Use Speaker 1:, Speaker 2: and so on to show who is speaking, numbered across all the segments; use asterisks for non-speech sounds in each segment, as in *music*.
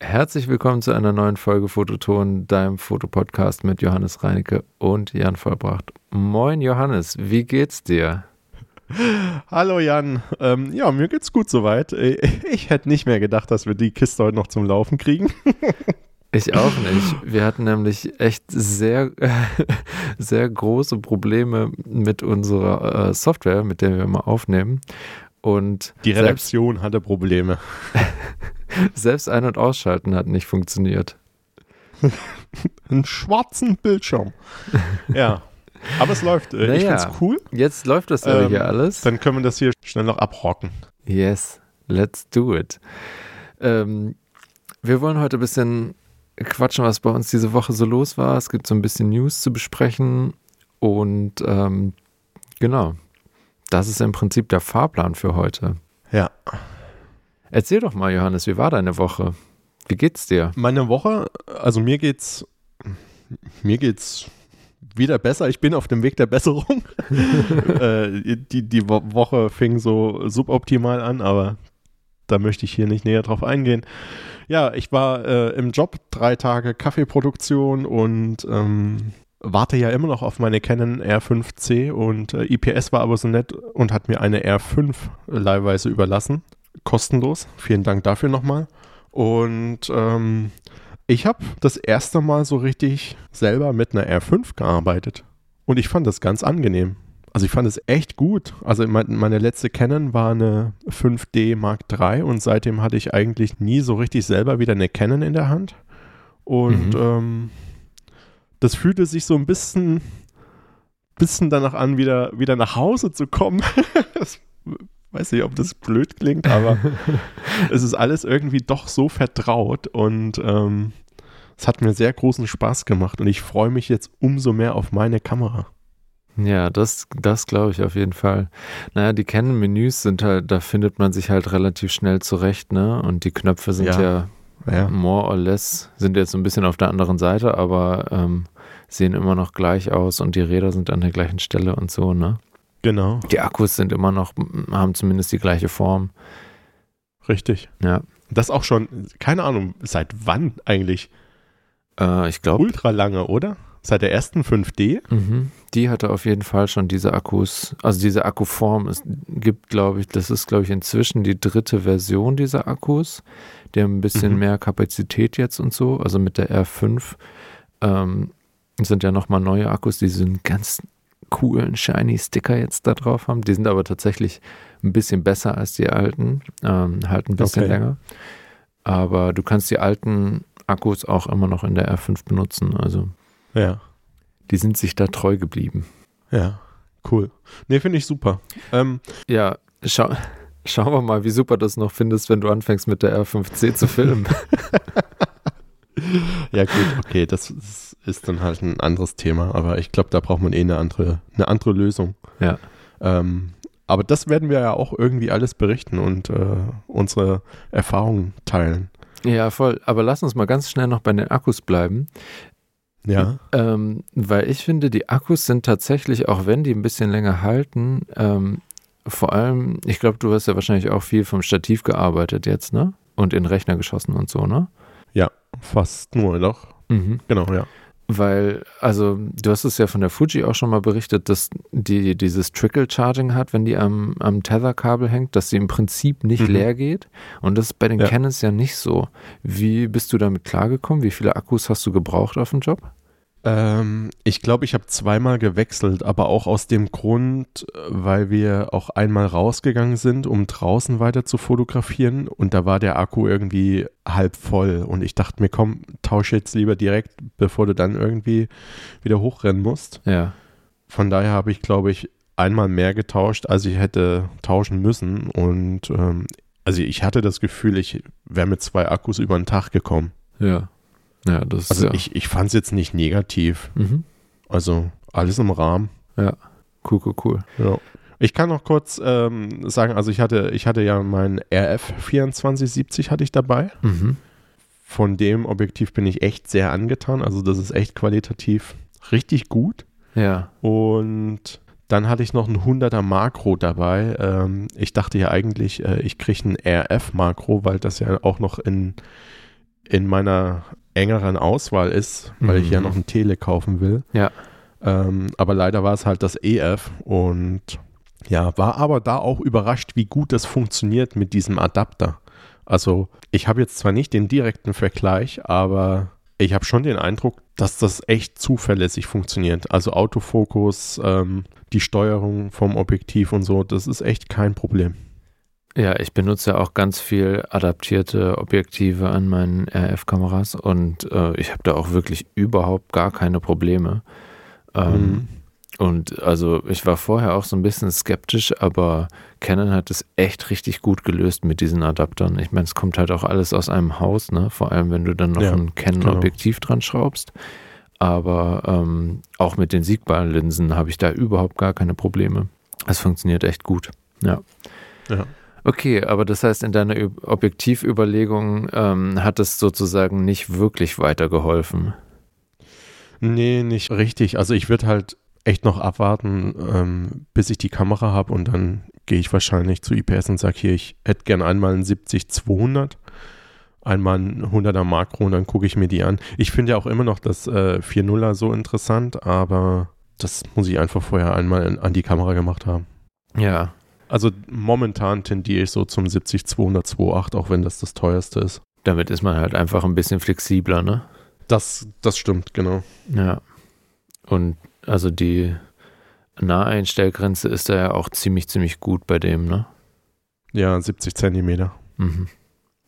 Speaker 1: Herzlich willkommen zu einer neuen Folge Fototon, deinem Fotopodcast mit Johannes Reinecke und Jan Vollbracht. Moin Johannes, wie geht's dir? *laughs*
Speaker 2: Hallo Jan, ähm, ja, mir geht's gut soweit. Ich hätte nicht mehr gedacht, dass wir die Kiste heute noch zum Laufen kriegen. *laughs*
Speaker 1: Ich auch nicht. Wir hatten nämlich echt sehr, *laughs* sehr große Probleme mit unserer äh, Software, mit der wir mal aufnehmen. Und
Speaker 2: die Redaktion hatte Probleme.
Speaker 1: Selbst Ein- und Ausschalten hat nicht funktioniert. *laughs*
Speaker 2: Einen schwarzen Bildschirm. ja. Aber es läuft. Äh, naja, ich find's cool.
Speaker 1: Jetzt läuft das ähm, hier alles.
Speaker 2: Dann können wir das hier schnell noch abrocken.
Speaker 1: Yes, let's do it. Ähm, wir wollen heute ein bisschen quatschen, was bei uns diese Woche so los war. Es gibt so ein bisschen News zu besprechen. Und ähm, genau, das ist im Prinzip der Fahrplan für heute.
Speaker 2: Ja.
Speaker 1: Erzähl doch mal, Johannes, wie war deine Woche? Wie geht's dir?
Speaker 2: Meine Woche, also mir geht's, mir geht's wieder besser. Ich bin auf dem Weg der Besserung. *laughs* äh, die, die Woche fing so suboptimal an, aber da möchte ich hier nicht näher drauf eingehen. Ja, ich war äh, im Job, drei Tage Kaffeeproduktion und ähm, warte ja immer noch auf meine Canon R5C und äh, IPS war aber so nett und hat mir eine R5 leihweise überlassen kostenlos. Vielen Dank dafür nochmal. Und ähm, ich habe das erste Mal so richtig selber mit einer R5 gearbeitet. Und ich fand das ganz angenehm. Also ich fand es echt gut. Also meine letzte Canon war eine 5D Mark III und seitdem hatte ich eigentlich nie so richtig selber wieder eine Canon in der Hand. Und mhm. ähm, das fühlte sich so ein bisschen, bisschen danach an, wieder, wieder nach Hause zu kommen. *laughs* das weiß nicht, ob das blöd klingt, aber *laughs* es ist alles irgendwie doch so vertraut und ähm, es hat mir sehr großen Spaß gemacht und ich freue mich jetzt umso mehr auf meine Kamera.
Speaker 1: Ja, das, das glaube ich auf jeden Fall. Naja, die Canon-Menüs sind halt, da findet man sich halt relativ schnell zurecht, ne? Und die Knöpfe sind ja, ja, ja. more or less, sind jetzt ein bisschen auf der anderen Seite, aber ähm, sehen immer noch gleich aus und die Räder sind an der gleichen Stelle und so, ne?
Speaker 2: Genau.
Speaker 1: Die Akkus sind immer noch, haben zumindest die gleiche Form.
Speaker 2: Richtig.
Speaker 1: Ja.
Speaker 2: Das auch schon, keine Ahnung, seit wann eigentlich?
Speaker 1: Äh, ich glaube.
Speaker 2: Ultra lange, oder? Seit der ersten 5D?
Speaker 1: Mhm. Die hatte auf jeden Fall schon diese Akkus, also diese Akkuform. Es gibt, glaube ich, das ist, glaube ich, inzwischen die dritte Version dieser Akkus. Die haben ein bisschen mhm. mehr Kapazität jetzt und so. Also mit der R5 ähm, sind ja nochmal neue Akkus, die sind ganz coolen shiny Sticker jetzt da drauf haben. Die sind aber tatsächlich ein bisschen besser als die alten, ähm, halt ein bisschen okay. länger. Aber du kannst die alten Akkus auch immer noch in der R5 benutzen. Also
Speaker 2: ja.
Speaker 1: die sind sich da treu geblieben.
Speaker 2: Ja, cool. Nee, finde ich super. Ähm,
Speaker 1: ja, schau, *laughs* schauen wir mal, wie super du das noch findest, wenn du anfängst mit der R5C zu filmen. *laughs* *laughs*
Speaker 2: ja, gut, okay, das ist, ist, dann halt ein anderes Thema, aber ich glaube, da braucht man eh eine andere, eine andere Lösung.
Speaker 1: Ja.
Speaker 2: Ähm, aber das werden wir ja auch irgendwie alles berichten und äh, unsere Erfahrungen teilen.
Speaker 1: Ja, voll. Aber lass uns mal ganz schnell noch bei den Akkus bleiben.
Speaker 2: Ja.
Speaker 1: Ähm, weil ich finde, die Akkus sind tatsächlich, auch wenn die ein bisschen länger halten, ähm, vor allem, ich glaube, du hast ja wahrscheinlich auch viel vom Stativ gearbeitet jetzt, ne? Und in Rechner geschossen und so, ne?
Speaker 2: Ja, fast nur noch.
Speaker 1: Mhm.
Speaker 2: Genau, ja.
Speaker 1: Weil, also, du hast es ja von der Fuji auch schon mal berichtet, dass die dieses Trickle-Charging hat, wenn die am, am Tether-Kabel hängt, dass sie im Prinzip nicht mhm. leer geht. Und das ist bei den ja. Canons ja nicht so. Wie bist du damit klargekommen? Wie viele Akkus hast du gebraucht auf dem Job?
Speaker 2: Ähm, ich glaube, ich habe zweimal gewechselt, aber auch aus dem Grund, weil wir auch einmal rausgegangen sind, um draußen weiter zu fotografieren und da war der Akku irgendwie halb voll und ich dachte mir, komm, tausche jetzt lieber direkt, bevor du dann irgendwie wieder hochrennen musst.
Speaker 1: Ja.
Speaker 2: Von daher habe ich, glaube ich, einmal mehr getauscht, als ich hätte tauschen müssen und ähm, also ich hatte das Gefühl, ich wäre mit zwei Akkus über den Tag gekommen.
Speaker 1: Ja. Ja, das
Speaker 2: also
Speaker 1: ja.
Speaker 2: ich, ich fand es jetzt nicht negativ.
Speaker 1: Mhm.
Speaker 2: Also alles im Rahmen.
Speaker 1: Ja, cool, cool, cool.
Speaker 2: Ja. Ich kann noch kurz ähm, sagen, also ich hatte, ich hatte ja mein RF 2470 hatte ich dabei.
Speaker 1: Mhm.
Speaker 2: Von dem Objektiv bin ich echt sehr angetan. Also das ist echt qualitativ richtig gut.
Speaker 1: Ja.
Speaker 2: Und dann hatte ich noch ein 100er Makro dabei. Ähm, ich dachte ja eigentlich, äh, ich kriege ein RF Makro, weil das ja auch noch in in meiner engeren Auswahl ist, weil mhm. ich ja mhm. noch ein Tele kaufen will.
Speaker 1: Ja.
Speaker 2: Ähm, aber leider war es halt das EF und ja, war aber da auch überrascht, wie gut das funktioniert mit diesem Adapter. Also ich habe jetzt zwar nicht den direkten Vergleich, aber ich habe schon den Eindruck, dass das echt zuverlässig funktioniert. Also Autofokus, ähm, die Steuerung vom Objektiv und so, das ist echt kein Problem.
Speaker 1: Ja, ich benutze ja auch ganz viel adaptierte Objektive an meinen RF-Kameras und äh, ich habe da auch wirklich überhaupt gar keine Probleme. Ähm, mhm. Und also ich war vorher auch so ein bisschen skeptisch, aber Canon hat es echt richtig gut gelöst mit diesen Adaptern. Ich meine, es kommt halt auch alles aus einem Haus, ne? Vor allem, wenn du dann noch ja, ein Canon-Objektiv genau. dran schraubst. Aber ähm, auch mit den siegbaren Linsen habe ich da überhaupt gar keine Probleme. Es funktioniert echt gut. Ja.
Speaker 2: Ja.
Speaker 1: Okay, aber das heißt, in deiner Objektivüberlegung ähm, hat es sozusagen nicht wirklich weitergeholfen.
Speaker 2: Nee, nicht richtig. Also ich würde halt echt noch abwarten, ähm, bis ich die Kamera habe und dann gehe ich wahrscheinlich zu IPS und sage hier, ich hätte gern einmal ein 70-200, einmal ein 100er Makro und dann gucke ich mir die an. Ich finde ja auch immer noch das äh, 4.0er so interessant, aber das muss ich einfach vorher einmal an die Kamera gemacht haben.
Speaker 1: Ja.
Speaker 2: Also momentan tendiere ich so zum 70-200 2.8, auch wenn das das teuerste ist.
Speaker 1: Damit ist man halt einfach ein bisschen flexibler, ne?
Speaker 2: Das, das stimmt, genau.
Speaker 1: Ja. Und also die Naheinstellgrenze ist da ja auch ziemlich, ziemlich gut bei dem, ne?
Speaker 2: Ja, 70 Zentimeter.
Speaker 1: Mhm.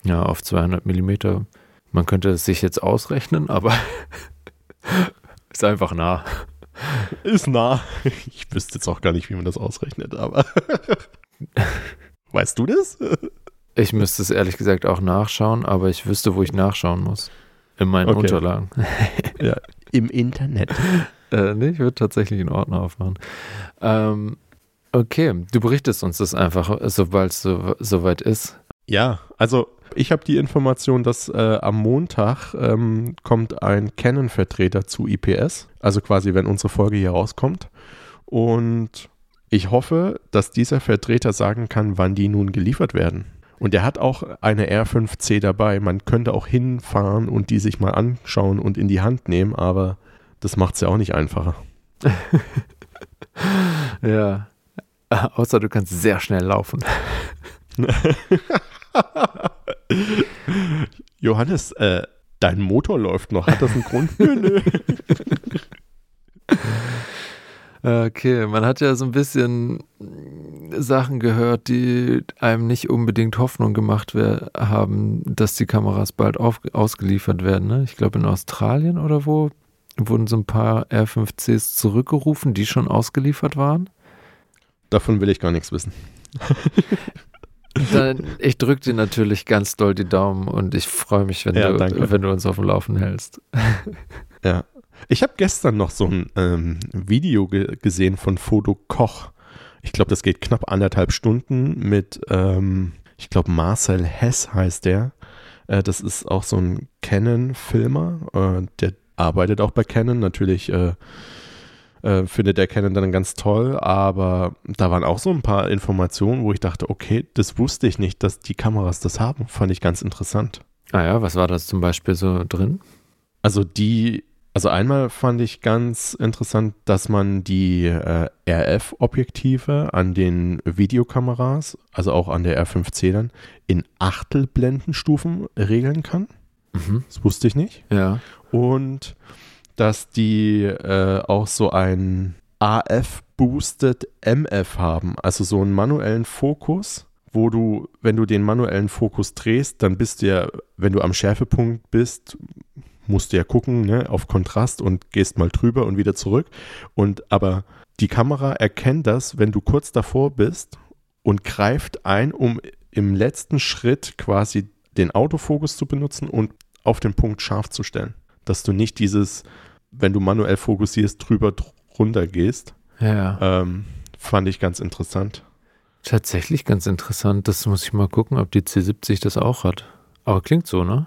Speaker 1: Ja, auf 200 Millimeter. Man könnte es sich jetzt ausrechnen, aber *laughs* ist einfach nah.
Speaker 2: Ist nah. *laughs* Ich wüsste jetzt auch gar nicht, wie man das ausrechnet, aber *laughs* weißt du das?
Speaker 1: Ich müsste es ehrlich gesagt auch nachschauen, aber ich wüsste, wo ich nachschauen muss. In meinen okay. Unterlagen. *laughs*
Speaker 2: ja, im Internet.
Speaker 1: Äh, nee, ich würde tatsächlich einen Ordner aufmachen. Ähm, okay, du berichtest uns das einfach, sobald es so, soweit ist.
Speaker 2: Ja, also ich habe die Information, dass äh, am Montag ähm, kommt ein Canon-Vertreter zu IPS, also quasi, wenn unsere Folge hier rauskommt. Und ich hoffe, dass dieser Vertreter sagen kann, wann die nun geliefert werden. Und er hat auch eine R5C dabei. Man könnte auch hinfahren und die sich mal anschauen und in die Hand nehmen, aber das macht es ja auch nicht einfacher. *laughs*
Speaker 1: ja. Außer du kannst sehr schnell laufen. *laughs* *laughs*
Speaker 2: Johannes, äh, dein Motor läuft noch. Hat das einen Grund? nö, nö.
Speaker 1: Okay, man hat ja so ein bisschen Sachen gehört, die einem nicht unbedingt Hoffnung gemacht haben, dass die Kameras bald ausgeliefert werden. Ne? Ich glaube in Australien oder wo wurden so ein paar R5Cs zurückgerufen, die schon ausgeliefert waren.
Speaker 2: Davon will ich gar nichts wissen. *laughs*
Speaker 1: Dann, ich drücke dir natürlich ganz doll die Daumen und ich freue mich, wenn, ja, du, wenn du uns auf dem Laufen hältst. *laughs*
Speaker 2: Ja, ich habe gestern noch so ein ähm, Video ge gesehen von Foto Koch. Ich glaube, das geht knapp anderthalb Stunden mit, ähm, ich glaube, Marcel Hess heißt der. Äh, das ist auch so ein Canon-Filmer. Äh, der arbeitet auch bei Canon. Natürlich äh, äh, findet der Canon dann ganz toll, aber da waren auch so ein paar Informationen, wo ich dachte, okay, das wusste ich nicht, dass die Kameras das haben. Fand ich ganz interessant.
Speaker 1: Ah ja, was war das zum Beispiel so drin?
Speaker 2: Also die also einmal fand ich ganz interessant, dass man die äh, RF-Objektive an den Videokameras, also auch an der R5C dann, in Achtelblendenstufen regeln kann. Mhm. Das wusste ich nicht.
Speaker 1: Ja.
Speaker 2: Und dass die äh, auch so ein AF-Boosted MF haben, also so einen manuellen Fokus, wo du, wenn du den manuellen Fokus drehst, dann bist du ja, wenn du am Schärfepunkt bist, musst du ja gucken, ne, auf Kontrast und gehst mal drüber und wieder zurück. Und aber die Kamera erkennt das, wenn du kurz davor bist und greift ein, um im letzten Schritt quasi den Autofokus zu benutzen und auf den Punkt scharf zu stellen. Dass du nicht dieses, wenn du manuell fokussierst, drüber runter gehst.
Speaker 1: Ja.
Speaker 2: Ähm, fand ich ganz interessant.
Speaker 1: Tatsächlich ganz interessant. Das muss ich mal gucken, ob die C70 das auch hat. Aber klingt so, ne?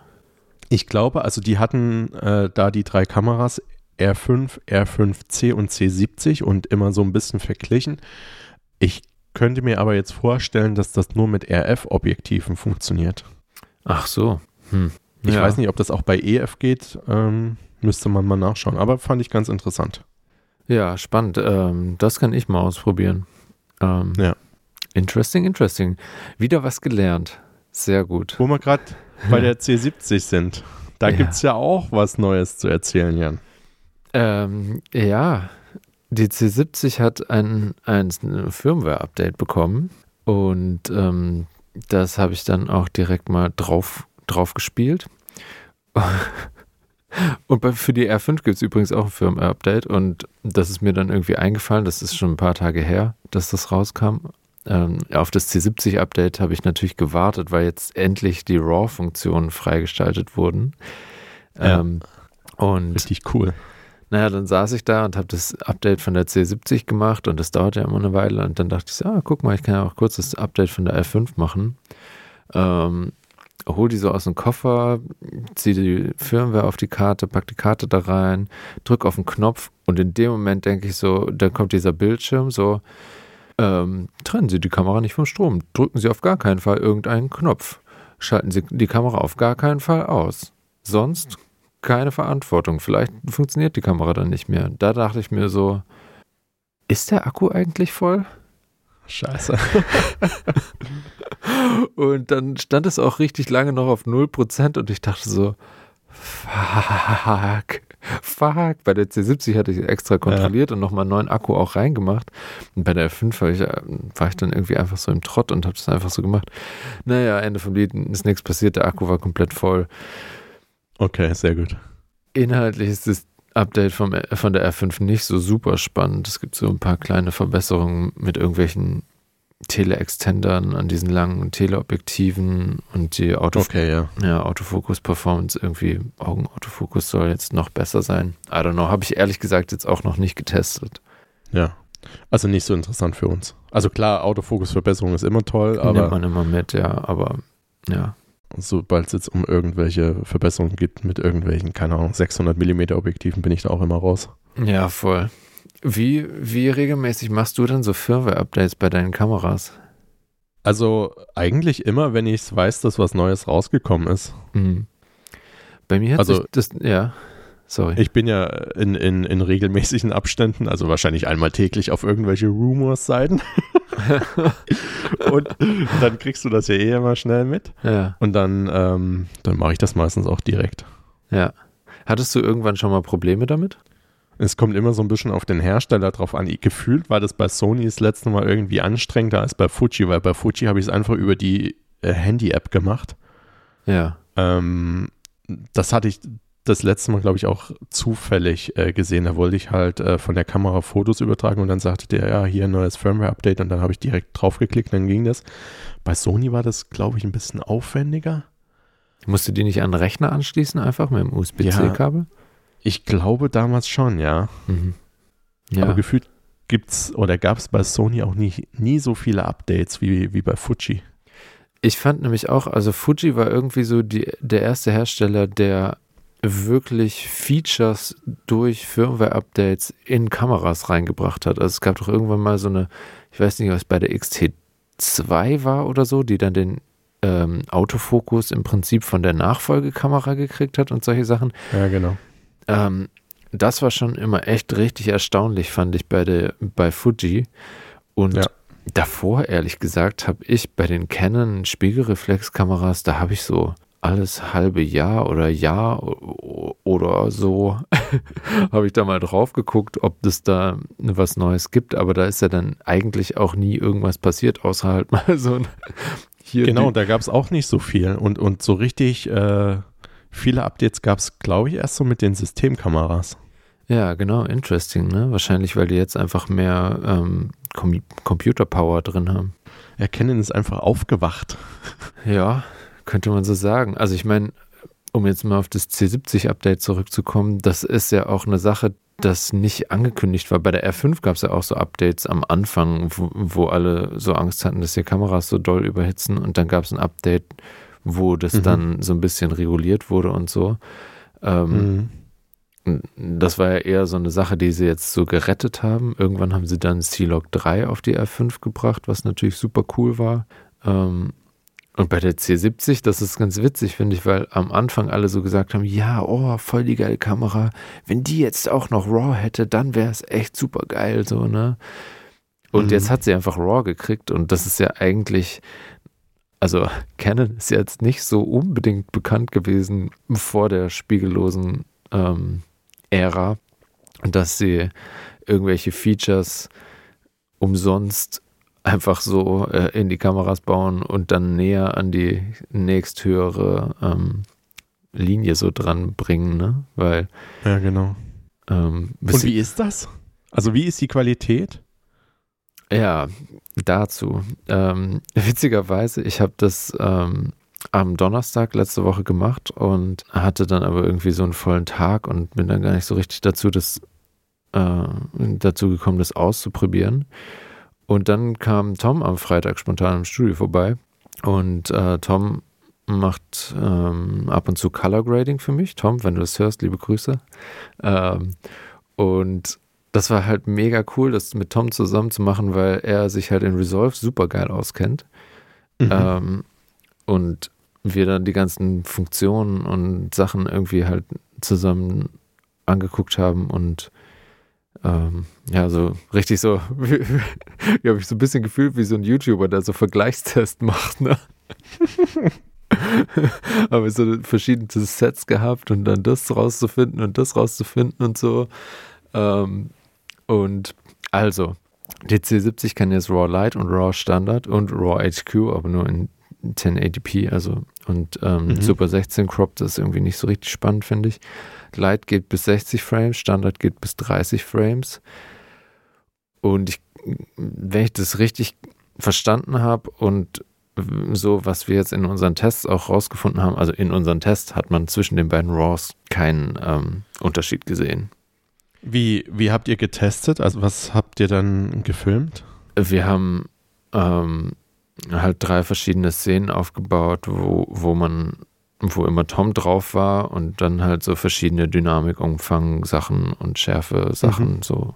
Speaker 2: Ich glaube, also die hatten äh, da die drei Kameras R5, R5C und C70 und immer so ein bisschen verglichen. Ich könnte mir aber jetzt vorstellen, dass das nur mit RF-Objektiven funktioniert.
Speaker 1: Ach so. Hm.
Speaker 2: Ich
Speaker 1: Ja.
Speaker 2: weiß nicht, ob das auch bei EF geht. Ähm, müsste man mal nachschauen. Aber fand ich ganz interessant.
Speaker 1: Ja, spannend. Ähm, das kann ich mal ausprobieren. Ähm,
Speaker 2: Ja.
Speaker 1: Interesting, interesting. Wieder was gelernt. Sehr gut.
Speaker 2: Wo wir gerade bei *laughs* der C70 sind. Da
Speaker 1: Ja.
Speaker 2: gibt es ja auch was Neues zu erzählen, Jan.
Speaker 1: Ähm, ja, die C70 hat ein, ein Firmware-Update bekommen und ähm, das habe ich dann auch direkt mal drauf, drauf gespielt. Und bei, für die R5 gibt es übrigens auch ein Firmware-Update und das ist mir dann irgendwie eingefallen, das ist schon ein paar Tage her, dass das rauskam. Ähm, auf das C70-Update habe ich natürlich gewartet, weil jetzt endlich die RAW-Funktionen freigestaltet wurden.
Speaker 2: Ja.
Speaker 1: Ähm, und
Speaker 2: Richtig cool.
Speaker 1: naja, dann saß ich da und habe das Update von der C70 gemacht und das dauert ja immer eine Weile und dann dachte ich so, ah, guck mal, ich kann ja auch kurz das Update von der R5 machen. Ähm, hol die so aus dem Koffer, zieh die Firmware auf die Karte, pack die Karte da rein, drück auf den Knopf und in dem Moment denke ich so, dann kommt dieser Bildschirm so, ähm, trennen Sie die Kamera nicht vom Strom, drücken Sie auf gar keinen Fall irgendeinen Knopf, schalten Sie die Kamera auf gar keinen Fall aus. Sonst keine Verantwortung. Vielleicht funktioniert die Kamera dann nicht mehr. Da dachte ich mir so, ist der Akku eigentlich voll?
Speaker 2: Scheiße. *laughs*
Speaker 1: Und dann stand es auch richtig lange noch auf 0% und ich dachte so, fuck, fuck. Bei der C70 hatte ich extra kontrolliert und nochmal einen neuen Akku auch reingemacht. Und bei der R5 war ich, äh, war ich dann irgendwie einfach so im Trott und habe das einfach so gemacht. Naja, Ende vom Lied ist nichts passiert, der Akku war komplett voll.
Speaker 2: Okay, sehr gut.
Speaker 1: Inhaltlich ist das Update vom, von der R5 nicht so super spannend. Es gibt so ein paar kleine Verbesserungen mit irgendwelchen Tele-Extendern an diesen langen Teleobjektiven und die Auto
Speaker 2: Okay, ja.
Speaker 1: ja, Autofokus-Performance irgendwie, Augenautofokus soll jetzt noch besser sein. I don't know, habe ich ehrlich gesagt jetzt auch noch nicht getestet.
Speaker 2: Ja. Also nicht so interessant für uns. Also klar, Autofokusverbesserung ist immer toll,
Speaker 1: Nimmt
Speaker 2: aber
Speaker 1: man immer mit, ja, aber ja.
Speaker 2: sobald es jetzt um irgendwelche Verbesserungen geht mit irgendwelchen, keine Ahnung, 600 mm Objektiven, bin ich da auch immer raus.
Speaker 1: Ja, voll. Wie, wie regelmäßig machst du dann so Firmware-Updates bei deinen Kameras?
Speaker 2: Also eigentlich immer, wenn ich weiß, dass was Neues rausgekommen ist.
Speaker 1: Mhm. Bei mir hat
Speaker 2: Also-
Speaker 1: sich das, ja, sorry.
Speaker 2: Ich bin ja in, in, in regelmäßigen Abständen, also wahrscheinlich einmal täglich auf irgendwelche Rumors-Seiten. *laughs* und dann kriegst du das ja eh immer schnell mit.
Speaker 1: ja,
Speaker 2: Und dann, ähm, dann mache ich das meistens auch direkt.
Speaker 1: ja. Hattest du irgendwann schon mal Probleme damit?
Speaker 2: Es kommt immer so ein bisschen auf den Hersteller drauf an. Gefühlt war das bei Sony das letzte Mal irgendwie anstrengender als bei Fuji, weil bei Fuji habe ich es einfach über die äh, Handy-App gemacht.
Speaker 1: Ja,
Speaker 2: Ähm, das hatte ich das letzte Mal, glaube ich, auch zufällig äh, gesehen. Da wollte ich halt äh, von der Kamera Fotos übertragen und dann sagte der, ja, hier ein neues Firmware-Update und dann habe ich direkt draufgeklickt, dann ging das. Bei Sony war das, glaube ich, ein bisschen aufwendiger.
Speaker 1: musst du die nicht an den Rechner anschließen, einfach mit dem USB-C-Kabel?
Speaker 2: Ich glaube damals schon, ja.
Speaker 1: Mhm. Ja.
Speaker 2: Aber gefühlt gibt's oder gab es bei Sony auch nie, nie so viele Updates wie, wie bei Fuji.
Speaker 1: Ich fand nämlich auch, also Fuji war irgendwie so die, der erste Hersteller, der wirklich Features durch Firmware-Updates in Kameras reingebracht hat. Also es gab doch irgendwann mal so eine, ich weiß nicht, was bei der XT2 war oder so, die dann den ähm, Autofokus im Prinzip von der Nachfolgekamera gekriegt hat und solche Sachen.
Speaker 2: Ja, genau.
Speaker 1: Ähm, das war schon immer echt richtig erstaunlich, fand ich bei der bei Fuji. Und
Speaker 2: Ja.
Speaker 1: davor, ehrlich gesagt, habe ich bei den Canon Spiegelreflexkameras, da habe ich so alles halbe Jahr oder Jahr oder so, *laughs* habe ich da mal drauf geguckt, ob es da was Neues gibt. Aber da ist ja dann eigentlich auch nie irgendwas passiert, außer halt *laughs* mal so ein hier
Speaker 2: Genau, da gab es auch nicht so viel. Und, und so richtig äh, viele Updates gab es, glaube ich, erst so mit den Systemkameras.
Speaker 1: Ja, genau, interesting, ne? Wahrscheinlich, weil die jetzt einfach mehr ähm, Com Computer-Power drin haben.
Speaker 2: Canon ist einfach aufgewacht. *laughs*
Speaker 1: Ja, könnte man so sagen. Also ich meine, um jetzt mal auf das C70-Update zurückzukommen, das ist ja auch eine Sache, das nicht angekündigt war. Bei der R5 gab es ja auch so Updates am Anfang, wo, wo alle so Angst hatten, dass die Kameras so doll überhitzen. Und dann gab es ein Update, wo das
Speaker 2: Mhm.
Speaker 1: dann so ein bisschen reguliert wurde und so. Ähm,
Speaker 2: Mhm.
Speaker 1: Das war ja eher so eine Sache, die sie jetzt so gerettet haben. Irgendwann haben sie dann C-Log 3 auf die R5 gebracht, was natürlich super cool war. Ähm, und bei der C70, das ist ganz witzig, finde ich, weil am Anfang alle so gesagt haben, ja, oh, voll die geile Kamera. Wenn die jetzt auch noch RAW hätte, dann wäre es echt super geil, so, ne? Und mhm. jetzt hat sie einfach RAW gekriegt und das ist ja eigentlich, also Canon ist jetzt nicht so unbedingt bekannt gewesen vor der spiegellosen ähm, Ära, dass sie irgendwelche Features umsonst einfach so äh, in die Kameras bauen und dann näher an die nächsthöhere ähm, Linie so dran bringen, ne? Weil.
Speaker 2: Ja, genau. Ähm, und wie ist das? Also, wie ist die Qualität?
Speaker 1: Ja, dazu. Ähm, *laughs* witzigerweise, ich habe das ähm, am Donnerstag letzte Woche gemacht und hatte dann aber irgendwie so einen vollen Tag und bin dann gar nicht so richtig dazu, das, äh, dazu gekommen, das auszuprobieren. Und dann kam Tom am Freitag spontan im Studio vorbei und äh, Tom macht ähm, ab und zu Color Grading für mich. Tom, wenn du das hörst, liebe Grüße. Ähm, und das war halt mega cool, das mit Tom zusammen zu machen, weil er sich halt in Resolve super geil auskennt. Mhm. Ähm, und wir dann die ganzen Funktionen und Sachen irgendwie halt zusammen angeguckt haben und ähm, ja, so richtig so, *laughs* wie, habe ich so ein bisschen gefühlt wie so ein YouTuber, der so Vergleichstest *laughs* macht, ne? *laughs* Aber so verschiedene Sets gehabt und dann das rauszufinden und das rauszufinden und so. Ähm, und also, die C70 kann jetzt RAW Lite und RAW Standard und RAW HQ, aber nur in 1080p, also und ähm, mhm. Super 16 Crop, das ist irgendwie nicht so richtig spannend, finde ich. Lite geht bis 60 Frames, Standard geht bis 30 Frames. Und ich, wenn ich das richtig verstanden habe und so, was wir jetzt in unseren Tests auch rausgefunden haben, also in unseren Tests hat man zwischen den beiden RAWs keinen ähm, Unterschied gesehen.
Speaker 2: Wie, wie habt ihr getestet? Also was habt ihr dann gefilmt?
Speaker 1: Wir haben ähm, halt drei verschiedene Szenen aufgebaut, wo, wo man, wo immer Tom drauf war und dann halt so verschiedene Dynamikumfang Sachen und Schärfe Sachen mhm. so,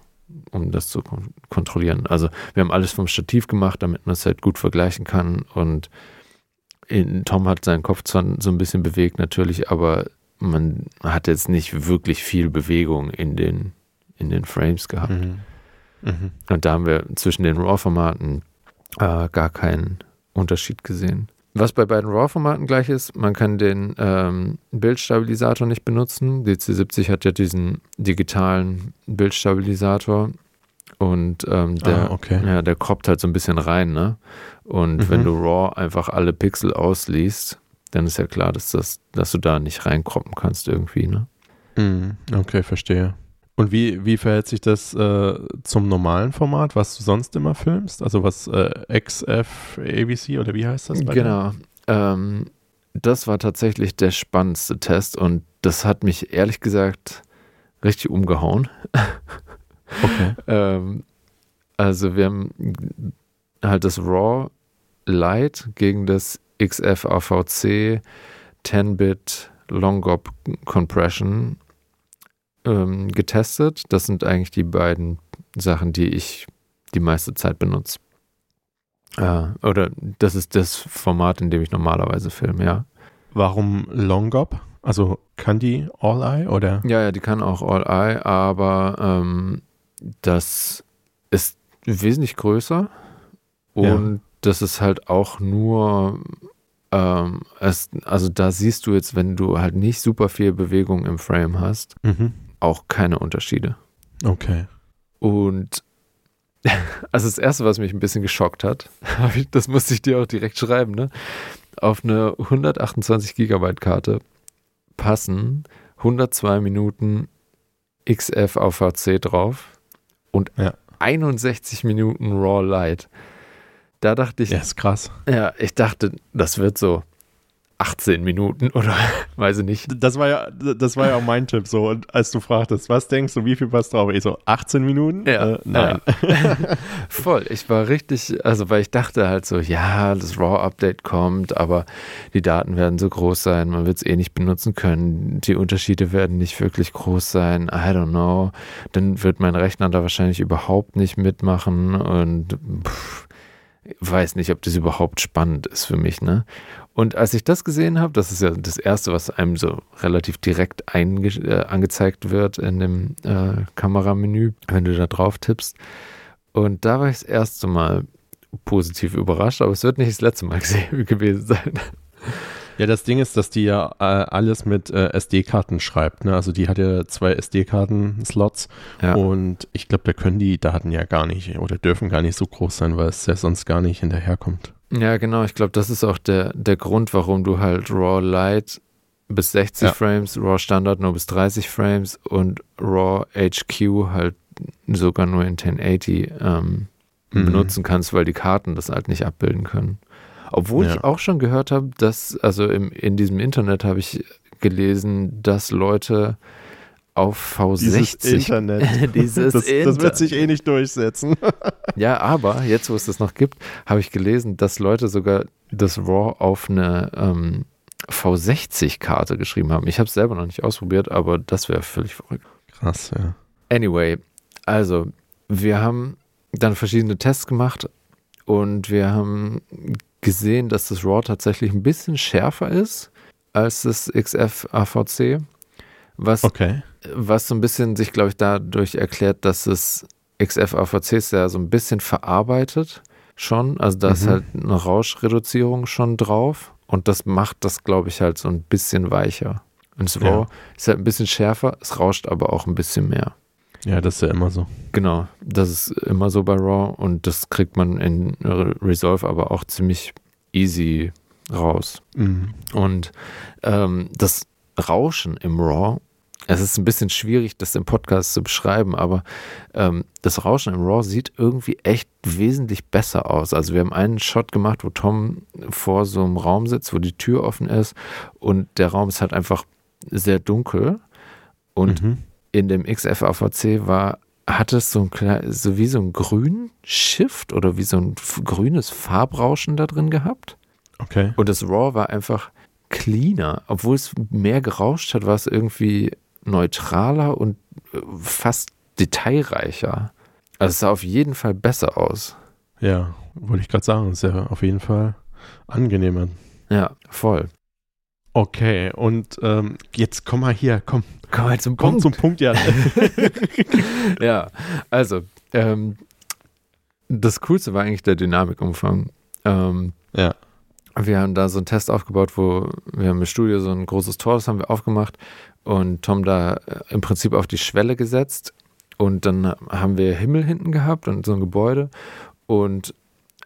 Speaker 1: um das zu kon kontrollieren. Also wir haben alles vom Stativ gemacht, damit man es halt gut vergleichen kann und in, Tom hat seinen Kopf zwar so ein bisschen bewegt natürlich, aber man hat jetzt nicht wirklich viel Bewegung in den, in den Frames gehabt. Mhm. Mhm. Und da haben wir zwischen den RAW-Formaten äh, gar keinen Unterschied gesehen. Was bei beiden RAW-Formaten gleich ist, man kann den ähm, Bildstabilisator nicht benutzen. Die C70 hat ja diesen digitalen Bildstabilisator und ähm, der, ah, okay. ja, der kroppt halt so ein bisschen rein, ne? Und mhm. wenn du RAW einfach alle Pixel ausliest, dann ist ja klar, dass, das, dass du da nicht reinkroppen kannst irgendwie, ne?
Speaker 2: Mhm. Okay, verstehe. Und wie, wie verhält sich das äh, zum normalen Format, was du sonst immer filmst? Also was äh, XF ABC oder wie heißt das?
Speaker 1: genau. Ähm, das war tatsächlich der spannendste Test und das hat mich ehrlich gesagt richtig umgehauen. *laughs* Okay. ähm, also wir haben halt das RAW Lite gegen das XF AVC 10-Bit Longop Compression ähm, getestet. Das sind eigentlich die beiden Sachen, die ich die meiste Zeit benutze. Äh, oder das ist das Format, in dem ich normalerweise filme, ja.
Speaker 2: Warum Longop? Also kann die All-Eye oder?
Speaker 1: Ja, ja, die kann auch All-Eye, aber ähm, das ist wesentlich größer und ja. das ist halt auch nur ähm, es, also da siehst du jetzt, wenn du halt nicht super viel Bewegung im Frame hast, mhm auch keine Unterschiede.
Speaker 2: Okay.
Speaker 1: Und *laughs* also das Erste, was mich ein bisschen geschockt hat, *laughs* das musste ich dir auch direkt schreiben, ne? Auf eine 128 Gigabyte Karte passen 102 Minuten XF auf HC drauf und ja. 61 Minuten RAW Light. Da dachte ich.
Speaker 2: Ja, ist krass.
Speaker 1: Ja, ich dachte, das wird so 18 Minuten *laughs* oder weiß ich nicht.
Speaker 2: Das war ja, das war ja auch mein Tipp so. Und als du fragtest, was denkst du, wie viel passt drauf? Ich so, 18 Minuten?
Speaker 1: Ja, äh, nein. Ja. *laughs* Voll. Ich war richtig, also weil ich dachte halt so, ja, das RAW-Update kommt, aber die Daten werden so groß sein, man wird es eh nicht benutzen können. Die Unterschiede werden nicht wirklich groß sein. I don't know. Dann wird mein Rechner da wahrscheinlich überhaupt nicht mitmachen und pff, weiß nicht, ob das überhaupt spannend ist für mich, ne? Und als ich das gesehen habe, das ist ja das Erste, was einem so relativ direkt äh, angezeigt wird in dem äh, Kameramenü, wenn du da drauf tippst. Und da war ich das erste Mal positiv überrascht, aber es wird nicht das letzte Mal *laughs* gewesen sein.
Speaker 2: Ja, das Ding ist, dass die ja äh, alles mit äh, SD-Karten schreibt. Ne? Also die hat ja zwei SD-Karten-Slots ja. und ich glaube, da können die Daten ja gar nicht oder dürfen gar nicht so groß sein, weil es ja sonst gar nicht hinterherkommt.
Speaker 1: Ja, genau. Ich glaube, das ist auch der, der Grund, warum du halt RAW Lite bis 60 ja. Frames, RAW Standard nur bis 30 Frames und RAW HQ halt sogar nur in 1080 ähm, mhm. benutzen kannst, weil die Karten das halt nicht abbilden können. Obwohl ja. ich auch schon gehört habe, dass, also im, in diesem Internet habe ich gelesen, dass Leute auf V60.
Speaker 2: Dieses Internet. *laughs* *laughs*
Speaker 1: dieses
Speaker 2: das,
Speaker 1: Inter
Speaker 2: das wird sich eh nicht durchsetzen. *laughs*
Speaker 1: ja, aber jetzt, wo es das noch gibt, habe ich gelesen, dass Leute sogar das RAW auf eine ähm, V60-Karte geschrieben haben. Ich habe es selber noch nicht ausprobiert, aber das wäre völlig verrückt.
Speaker 2: Krass, ja.
Speaker 1: Anyway, also wir haben dann verschiedene Tests gemacht und wir haben gesehen, dass das RAW tatsächlich ein bisschen schärfer ist als das XF AVC. Was,
Speaker 2: okay.
Speaker 1: Was so ein bisschen sich, glaube ich, dadurch erklärt, dass das XF AVC ist ja so ein bisschen verarbeitet schon. Also da mhm. ist halt eine Rauschreduzierung schon drauf. Und das macht das, glaube ich, halt so ein bisschen weicher. Und RAW ja. ist halt ein bisschen schärfer, es rauscht aber auch ein bisschen mehr.
Speaker 2: Ja, das ist ja immer so.
Speaker 1: Genau, das ist immer so bei RAW und das kriegt man in Resolve aber auch ziemlich easy raus. Mhm. Und ähm, das Rauschen im RAW, es ist ein bisschen schwierig, das im Podcast zu beschreiben, aber ähm, das Rauschen im RAW sieht irgendwie echt wesentlich besser aus. Also wir haben einen Shot gemacht, wo Tom vor so einem Raum sitzt, wo die Tür offen ist und der Raum ist halt einfach sehr dunkel und mhm in dem XFAVC war, hat es so, ein, so wie so ein grün Shift oder wie so ein grünes Farbrauschen da drin gehabt.
Speaker 2: Okay.
Speaker 1: Und das RAW war einfach cleaner. Obwohl es mehr gerauscht hat, war es irgendwie neutraler und äh, fast detailreicher. Also es sah auf jeden Fall besser aus.
Speaker 2: Ja, wollte ich gerade sagen, ist ja auf jeden Fall angenehmer.
Speaker 1: Ja, voll.
Speaker 2: Okay, und ähm, jetzt komm mal hier, komm.
Speaker 1: Komm mal zum
Speaker 2: komm
Speaker 1: Punkt.
Speaker 2: zum Punkt, ja. *laughs*
Speaker 1: ja, also, ähm, das Coolste war eigentlich der Dynamikumfang. Ähm,
Speaker 2: ja.
Speaker 1: Wir haben da so einen Test aufgebaut, wo wir haben im Studio so ein großes Tor, das haben wir aufgemacht und Tom da äh, im Prinzip auf die Schwelle gesetzt und dann haben wir Himmel hinten gehabt und so ein Gebäude und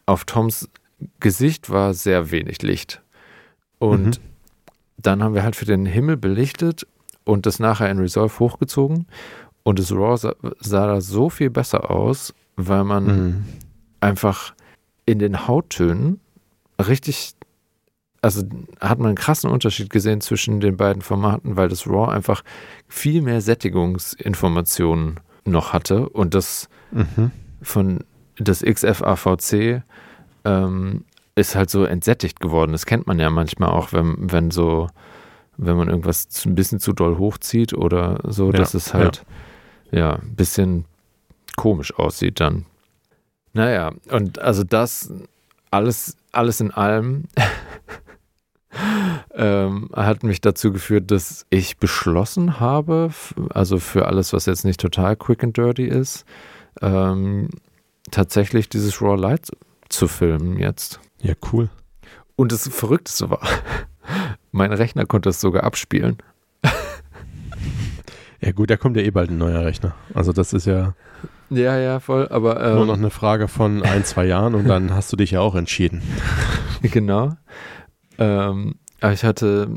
Speaker 1: auf Toms Gesicht war sehr wenig Licht. Und mhm dann haben wir halt für den Himmel belichtet und das nachher in Resolve hochgezogen. Und das RAW sah, sah da so viel besser aus, weil man mhm. einfach in den Hauttönen richtig, also hat man einen krassen Unterschied gesehen zwischen den beiden Formaten, weil das RAW einfach viel mehr Sättigungsinformationen noch hatte und das mhm. von das XFAVC ähm, ist halt so entsättigt geworden. Das kennt man ja manchmal auch, wenn, wenn so, wenn man irgendwas ein bisschen zu doll hochzieht oder so, ja, dass es halt ja. ja ein bisschen komisch aussieht dann. Naja, und also das alles, alles in allem ähm, hat mich dazu geführt, dass ich beschlossen habe, also für alles, was jetzt nicht total quick and dirty ist, ähm, tatsächlich dieses Raw Light zu filmen jetzt.
Speaker 2: Ja, cool.
Speaker 1: Und das Verrückteste war, *laughs* mein Rechner konnte es sogar abspielen.
Speaker 2: Ja gut, da kommt ja eh bald ein neuer Rechner. Also das ist ja
Speaker 1: ja, ja, voll, aber
Speaker 2: ähm, nur noch eine Frage von ein, zwei Jahren und dann hast du dich ja auch entschieden. *laughs*
Speaker 1: genau. Ähm, aber ich hatte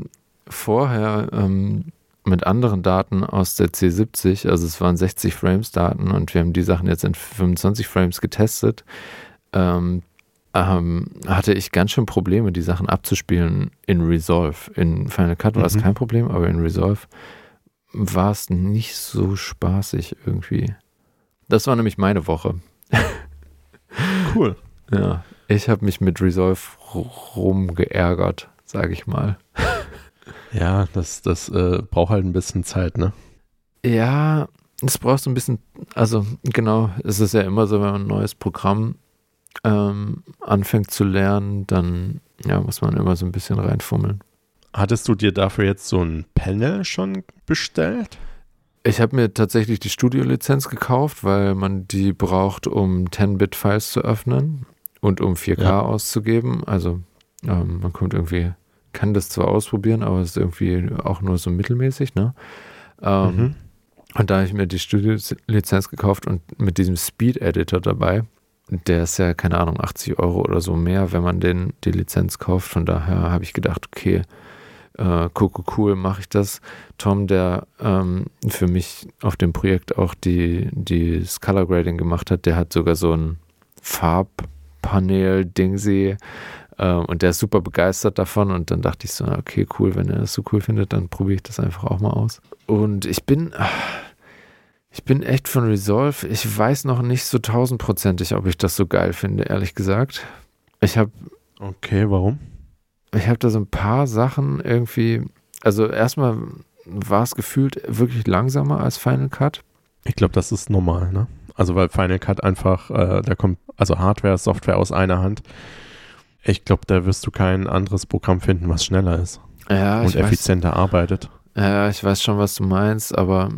Speaker 1: vorher ähm, mit anderen Daten aus der C70, also es waren 60 Frames Daten und wir haben die Sachen jetzt in 25 Frames getestet. Ähm, ähm, hatte ich ganz schön Probleme, die Sachen abzuspielen in Resolve. In Final Cut war es mhm. kein Problem, aber in Resolve war es nicht so spaßig irgendwie. Das war nämlich meine Woche.
Speaker 2: cool.
Speaker 1: Ja, ich habe mich mit Resolve rumgeärgert, sage ich mal.
Speaker 2: Ja, das, das äh, braucht halt ein bisschen Zeit, ne?
Speaker 1: Ja, es braucht so ein bisschen, also genau, es ist ja immer so, wenn man ein neues Programm ähm, anfängt zu lernen, dann ja, muss man immer so ein bisschen reinfummeln.
Speaker 2: Hattest du dir dafür jetzt so ein Panel schon bestellt?
Speaker 1: Ich habe mir tatsächlich die Studio-Lizenz gekauft, weil man die braucht, um 10-Bit-Files zu öffnen und um 4K ja. auszugeben. Also ähm, man kommt irgendwie, kann das zwar ausprobieren, aber es ist irgendwie auch nur so mittelmäßig, ne? Ähm, mhm. Und da habe ich mir die Studio-Lizenz gekauft und mit diesem Speed-Editor dabei. Der ist ja, keine Ahnung, 80 Euro oder so mehr, wenn man den, die Lizenz kauft. Von daher habe ich gedacht, okay, äh, cool, cool, mache ich das. Tom, der ähm, für mich auf dem Projekt auch die, die das Color Grading gemacht hat, der hat sogar so ein Farbpanel-Dingsy äh, und der ist super begeistert davon und dann dachte ich so, okay, cool, wenn er das so cool findet, dann probiere ich das einfach auch mal aus. Und ich bin, ich bin echt von Resolve, ich weiß noch nicht so tausendprozentig, ob ich das so geil finde, ehrlich gesagt. Ich habe
Speaker 2: Okay, warum?
Speaker 1: Ich habe da so ein paar Sachen irgendwie, also erstmal war es gefühlt wirklich langsamer als Final Cut.
Speaker 2: Ich glaube, das ist normal, ne? Also weil Final Cut einfach, äh, da kommt also Hardware, Software aus einer Hand. Ich glaube, da wirst du kein anderes Programm finden, was schneller ist
Speaker 1: ja,
Speaker 2: und effizienter weiß, arbeitet.
Speaker 1: Ja, ich weiß schon, was du meinst, aber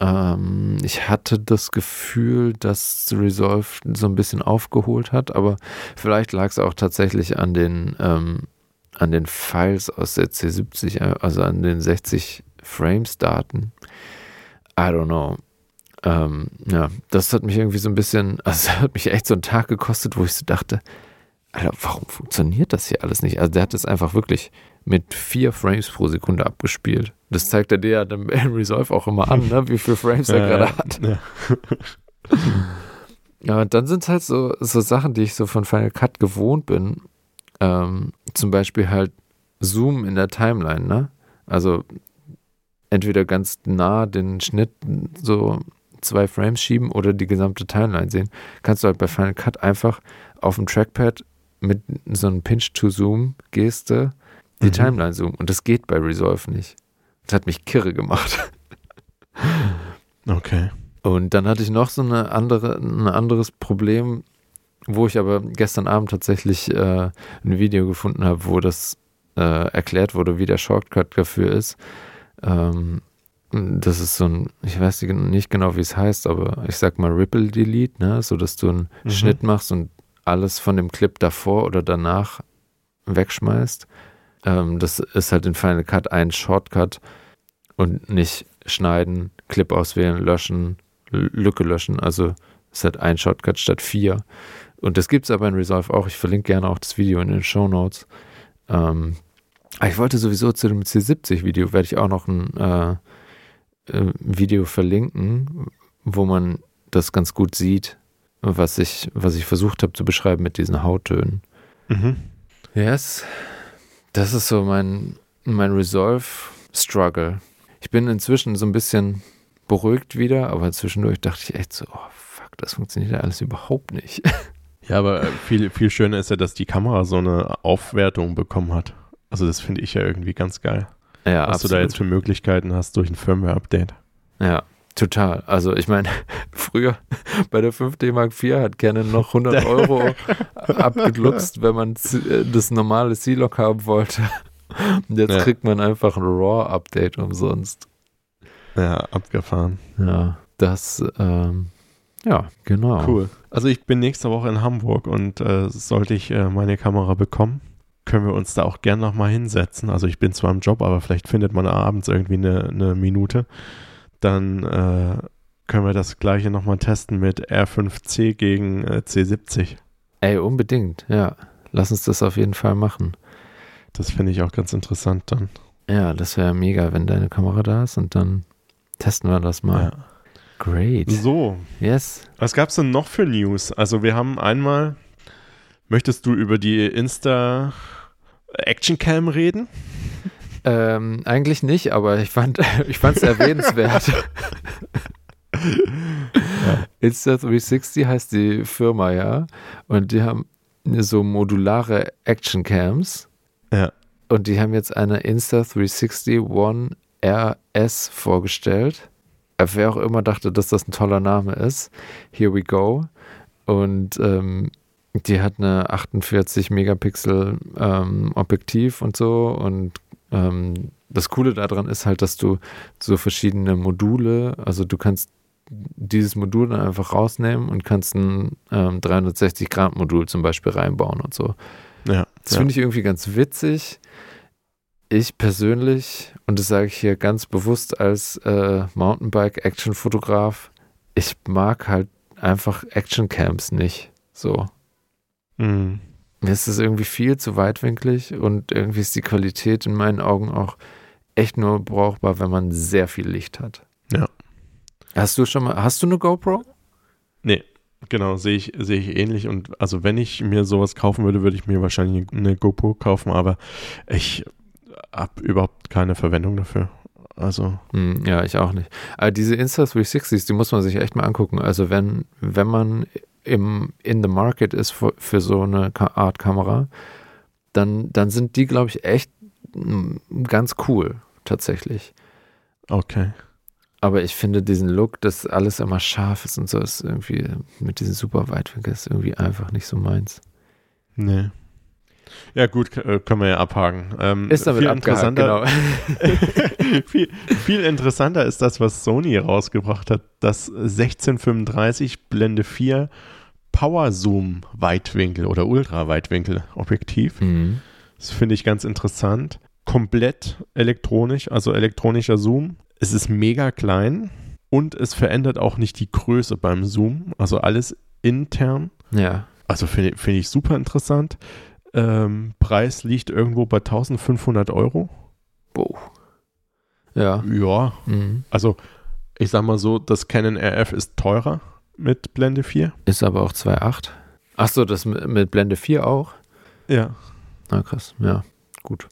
Speaker 1: ähm, ich hatte das Gefühl, dass Resolve so ein bisschen aufgeholt hat, aber vielleicht lag es auch tatsächlich an den ähm, an den Files aus der C70, also an den 60 Frames Daten. I don't know. Ähm, ja, das hat mich irgendwie so ein bisschen, *laughs* also hat mich echt so einen Tag gekostet, wo ich so dachte, Alter, warum funktioniert das hier alles nicht? Also der hat es einfach wirklich mit vier Frames pro Sekunde abgespielt. Das zeigt er dir ja im *laughs* Resolve auch immer an, ne? wie viele Frames er gerade hat. Ja. *laughs* ja, und dann sind es halt so, so Sachen, die ich so von Final Cut gewohnt bin, ähm, zum Beispiel halt Zoom in der Timeline, ne? Also entweder ganz nah den Schnitt so zwei Frames schieben oder die gesamte Timeline sehen. Kannst du halt bei Final Cut einfach auf dem Trackpad mit so einem Pinch-to-Zoom-Geste die mhm. Timeline zoomen. Und das geht bei Resolve nicht. Das hat mich kirre gemacht. *laughs*
Speaker 2: Okay.
Speaker 1: Und dann hatte ich noch so eine andere, ein anderes Problem, wo ich aber gestern Abend tatsächlich äh, ein Video gefunden habe, wo das äh, erklärt wurde, wie der Shortcut dafür ist. Ähm, das ist so ein, ich weiß nicht genau, wie es heißt, aber ich sag mal Ripple Delete, ne? so dass du einen mhm. Schnitt machst und alles von dem Clip davor oder danach wegschmeißt. Ähm, das ist halt in Final Cut ein Shortcut und nicht schneiden, Clip auswählen, löschen, Lücke löschen. Also ist halt ein Shortcut statt vier. Und das gibt es aber in Resolve auch. Ich verlinke gerne auch das Video in den Show Notes. Ähm, ich wollte sowieso zu dem C70-Video, werde ich auch noch ein äh, äh, Video verlinken, wo man das ganz gut sieht, was ich, was ich versucht habe zu beschreiben mit diesen Hauttönen. Mhm. Yes. Das ist so mein, mein Resolve-Struggle. Ich bin inzwischen so ein bisschen beruhigt wieder, aber zwischendurch dachte ich echt so, oh fuck, das funktioniert ja alles überhaupt nicht. *laughs*
Speaker 2: Ja, aber viel, viel schöner ist ja, dass die Kamera so eine Aufwertung bekommen hat. Also das finde ich ja irgendwie ganz geil. Ja, Was absolut. du da jetzt für Möglichkeiten hast durch ein Firmware-Update.
Speaker 1: Ja, total. Also ich meine, *laughs* früher bei der 5D Mark IV hat Canon noch 100 *laughs* Euro abgedluckst, wenn man äh, das normale C-Log haben wollte. Und jetzt ja. kriegt man einfach ein RAW-Update umsonst.
Speaker 2: Ja, abgefahren.
Speaker 1: Ja, das, ähm, ja, genau.
Speaker 2: Cool. Also ich bin nächste Woche in Hamburg und äh, sollte ich äh, meine Kamera bekommen, können wir uns da auch gern nochmal hinsetzen. Also ich bin zwar im Job, aber vielleicht findet man abends irgendwie eine, eine Minute. Dann äh, können wir das gleiche nochmal testen mit R5C gegen äh, C70.
Speaker 1: Ey, unbedingt, ja. Lass uns das auf jeden Fall machen.
Speaker 2: Das finde ich auch ganz interessant dann.
Speaker 1: Ja, das wäre mega, wenn deine Kamera da ist und dann testen wir das mal. Ja. Great.
Speaker 2: So.
Speaker 1: Yes.
Speaker 2: Was gab es denn noch für News? Also wir haben einmal, möchtest du über die Insta Action Cam reden?
Speaker 1: Ähm, eigentlich nicht, aber ich fand *laughs* ich es erwähnenswert. ja. Insta360 heißt die Firma, ja. Und die haben so modulare Action Cams.
Speaker 2: Ja.
Speaker 1: Und die haben jetzt eine Insta360 One RS vorgestellt wer auch immer dachte, dass das ein toller Name ist. Here we go. Und ähm, Die hat eine 48 Megapixel ähm, Objektiv und so und ähm, das Coole daran ist halt, dass du so verschiedene Module, also du kannst dieses Modul dann einfach rausnehmen und kannst ein ähm, 360-Grad-Modul zum Beispiel reinbauen und so.
Speaker 2: Ja.
Speaker 1: Das
Speaker 2: ja.
Speaker 1: finde ich irgendwie ganz witzig. Ich persönlich, und das sage ich hier ganz bewusst als äh, Mountainbike-Action-Fotograf, ich mag halt einfach Action-Camps nicht. So.
Speaker 2: Mhm.
Speaker 1: Mir ist es irgendwie viel zu weitwinklig und irgendwie ist die Qualität in meinen Augen auch echt nur brauchbar, wenn man sehr viel Licht hat.
Speaker 2: Ja.
Speaker 1: Hast du schon mal, hast du eine GoPro?
Speaker 2: Nee, genau, sehe ich, sehe ich ähnlich. Und also wenn ich mir sowas kaufen würde, würde ich mir wahrscheinlich eine GoPro kaufen, aber ich habe überhaupt keine Verwendung dafür. Also.
Speaker 1: Hm, ja, ich auch nicht. Aber diese Insta360s, die muss man sich echt mal angucken. Also wenn, wenn man im, in the market ist für, für so eine Art Kamera, dann, dann sind die, glaube ich, echt hm, ganz cool, tatsächlich.
Speaker 2: Okay.
Speaker 1: Aber ich finde diesen Look, dass alles immer scharf ist und so, ist irgendwie mit diesen super Weitwinkel ist irgendwie einfach nicht so meins.
Speaker 2: Nee. Ja, gut, äh, können wir ja abhaken. Ähm,
Speaker 1: ist damit
Speaker 2: viel
Speaker 1: abgehakt,
Speaker 2: interessanter,
Speaker 1: genau. *laughs*
Speaker 2: viel, viel interessanter ist das, was Sony rausgebracht hat. Das 1635 Blende 4 Power Zoom Weitwinkel oder Ultraweitwinkel Objektiv.
Speaker 1: Mhm.
Speaker 2: Das finde ich ganz interessant. Komplett elektronisch, also elektronischer Zoom. Es ist mega klein und es verändert auch nicht die Größe beim Zoom. Also alles intern.
Speaker 1: Ja.
Speaker 2: Also finde find ich super interessant. Ähm, Preis liegt irgendwo bei 1500 Euro.
Speaker 1: Wow. Ja.
Speaker 2: Ja,
Speaker 1: Mhm.
Speaker 2: also ich sag mal so, das Canon RF ist teurer mit Blende 4.
Speaker 1: Ist aber auch 2.8. Achso, das mit, mit Blende 4 auch?
Speaker 2: Ja.
Speaker 1: Na krass, ja, gut.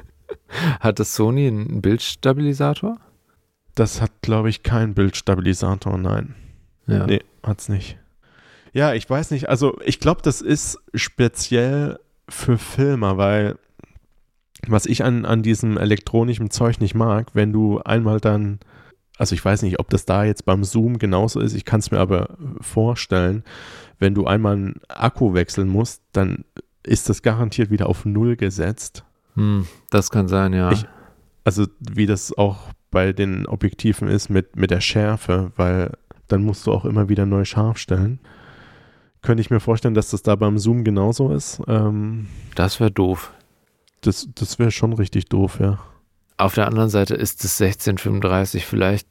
Speaker 1: *laughs* Hat das Sony einen Bildstabilisator?
Speaker 2: Das hat, glaube ich, keinen Bildstabilisator, nein.
Speaker 1: Ja.
Speaker 2: Nee, hat's nicht. Ja, ich weiß nicht. Also, ich glaube, das ist speziell für Filmer, weil was ich an, an diesem elektronischen Zeug nicht mag, wenn du einmal dann, also ich weiß nicht, ob das da jetzt beim Zoom genauso ist, ich kann es mir aber vorstellen, wenn du einmal einen Akku wechseln musst, dann ist das garantiert wieder auf Null gesetzt.
Speaker 1: Hm, das kann sein, ja.
Speaker 2: Ich- Also wie das auch bei den Objektiven ist mit, mit der Schärfe, weil dann musst du auch immer wieder neu scharf stellen. Könnte ich mir vorstellen, dass das da beim Zoom genauso ist. Ähm,
Speaker 1: das wäre doof.
Speaker 2: das das wäre schon richtig doof, ja.
Speaker 1: Auf der anderen Seite ist das 1635 vielleicht,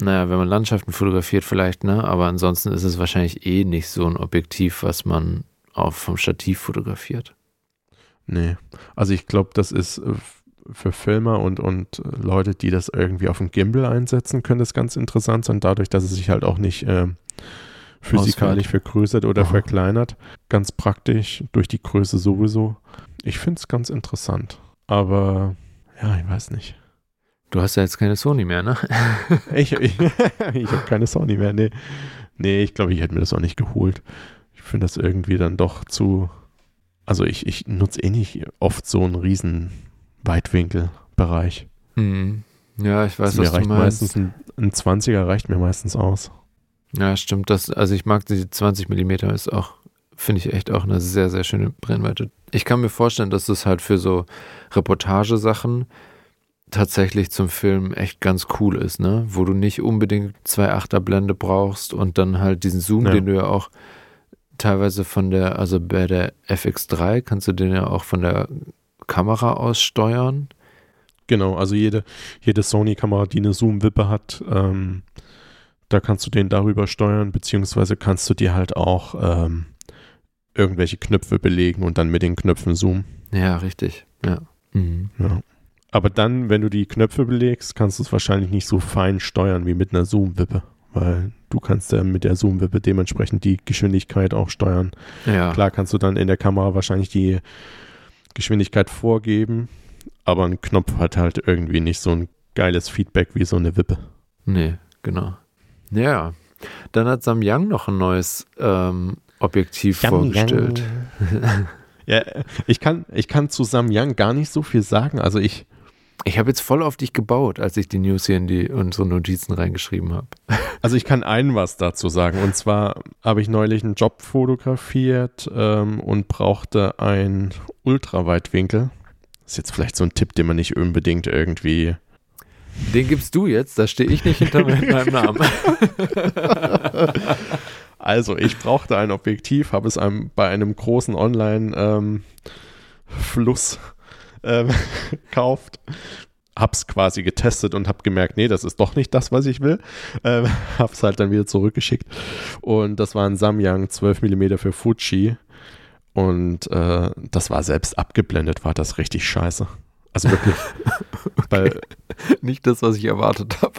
Speaker 1: naja, wenn man Landschaften fotografiert, vielleicht, ne? Aber ansonsten ist es wahrscheinlich eh nicht so ein Objektiv, was man auch vom Stativ fotografiert.
Speaker 2: Nee. Also ich glaube, das ist äh, für Filmer und, und äh, Leute, die das irgendwie auf dem Gimbal einsetzen, könnte es ganz interessant sein, dadurch, dass es sich halt auch nicht ähm, physikalisch vergrößert oder
Speaker 1: Aha.
Speaker 2: verkleinert. Ganz praktisch, durch die Größe sowieso. Ich finde es ganz interessant. Aber ja, ich weiß nicht.
Speaker 1: Du hast ja jetzt keine Sony mehr, ne? *laughs*
Speaker 2: Ich, ich, ich habe keine Sony mehr. Nee, nee ich glaube, ich hätte mir das auch nicht geholt. Ich finde das irgendwie dann doch zu. Also ich, ich nutze eh nicht oft so einen riesen Weitwinkelbereich.
Speaker 1: Hm. Ja, ich weiß,
Speaker 2: mir
Speaker 1: was du
Speaker 2: reicht
Speaker 1: meinst.
Speaker 2: meistens ein, ein 20er reicht mir meistens aus.
Speaker 1: Ja, stimmt. Das, also ich mag die 20 Millimeter ist auch, finde ich echt auch eine sehr, sehr schöne Brennweite. Ich kann mir vorstellen, dass das halt für so Reportagesachen tatsächlich zum Film echt ganz cool ist, ne? Wo du nicht unbedingt 2,8er Blende brauchst und dann halt diesen Zoom,
Speaker 2: Ja.
Speaker 1: den du ja auch teilweise von der, also bei der FX3 kannst du den ja auch von der Kamera aus steuern.
Speaker 2: Genau, also jede, jede Sony-Kamera, die eine Zoom-Wippe hat, ähm, da kannst du den darüber steuern, beziehungsweise kannst du dir halt auch ähm, irgendwelche Knöpfe belegen und dann mit den Knöpfen zoomen.
Speaker 1: Ja, richtig. Ja. Mhm.
Speaker 2: Ja. Aber dann, wenn du die Knöpfe belegst, kannst du es wahrscheinlich nicht so fein steuern wie mit einer Zoom-Wippe, weil du kannst ja mit der Zoom-Wippe dementsprechend die Geschwindigkeit auch steuern.
Speaker 1: Ja.
Speaker 2: Klar kannst du dann in der Kamera wahrscheinlich die Geschwindigkeit vorgeben, aber ein Knopf hat halt irgendwie nicht so ein geiles Feedback wie so eine Wippe.
Speaker 1: Nee, genau. Ja, dann hat Samyang noch ein neues ähm, Objektiv vorgestellt. *laughs*
Speaker 2: ja, ich kann, ich kann zu Samyang gar nicht so viel sagen. Also ich,
Speaker 1: Ich habe jetzt voll auf dich gebaut, als ich die News hier in die unsere Notizen reingeschrieben habe. *laughs*
Speaker 2: Also ich kann ein was dazu sagen. Und zwar habe ich neulich einen Job fotografiert ähm, und brauchte ein Ultraweitwinkel. Das ist jetzt vielleicht so ein Tipp, den man nicht unbedingt irgendwie.
Speaker 1: Den gibst du jetzt, da stehe ich nicht hinter meinem Namen. *laughs*
Speaker 2: also, ich brauchte ein Objektiv, habe es einem, bei einem großen Online-Fluss ähm, ähm, *laughs* gekauft. Hab's quasi getestet und hab gemerkt, nee, das ist doch nicht das, was ich will. Ähm, *laughs* hab's halt dann wieder zurückgeschickt. Und das war ein Samyang 12 mm für Fuji. Und äh, das war selbst abgeblendet, war das richtig scheiße. Also wirklich. *laughs*
Speaker 1: okay. Nicht das, was ich erwartet habe.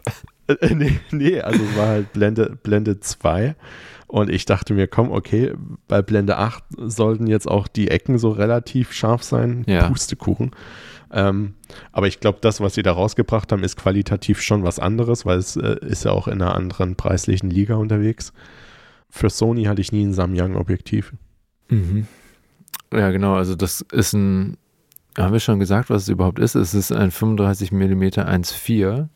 Speaker 2: Äh, nee, nee, also es war halt Blende, Blende 2. Und ich dachte mir, komm, okay, bei Blende 8 sollten jetzt auch die Ecken so relativ scharf sein.
Speaker 1: Ja.
Speaker 2: Pustekuchen. Ähm, aber ich glaube, das, was sie da rausgebracht haben, ist qualitativ schon was anderes, weil es äh, ist ja auch in einer anderen preislichen Liga unterwegs. Für Sony hatte ich nie ein Samyang-Objektiv.
Speaker 1: Mhm. Ja, genau. Also das ist ein, haben wir schon gesagt, was es überhaupt ist? Es ist ein 35 mm 1.4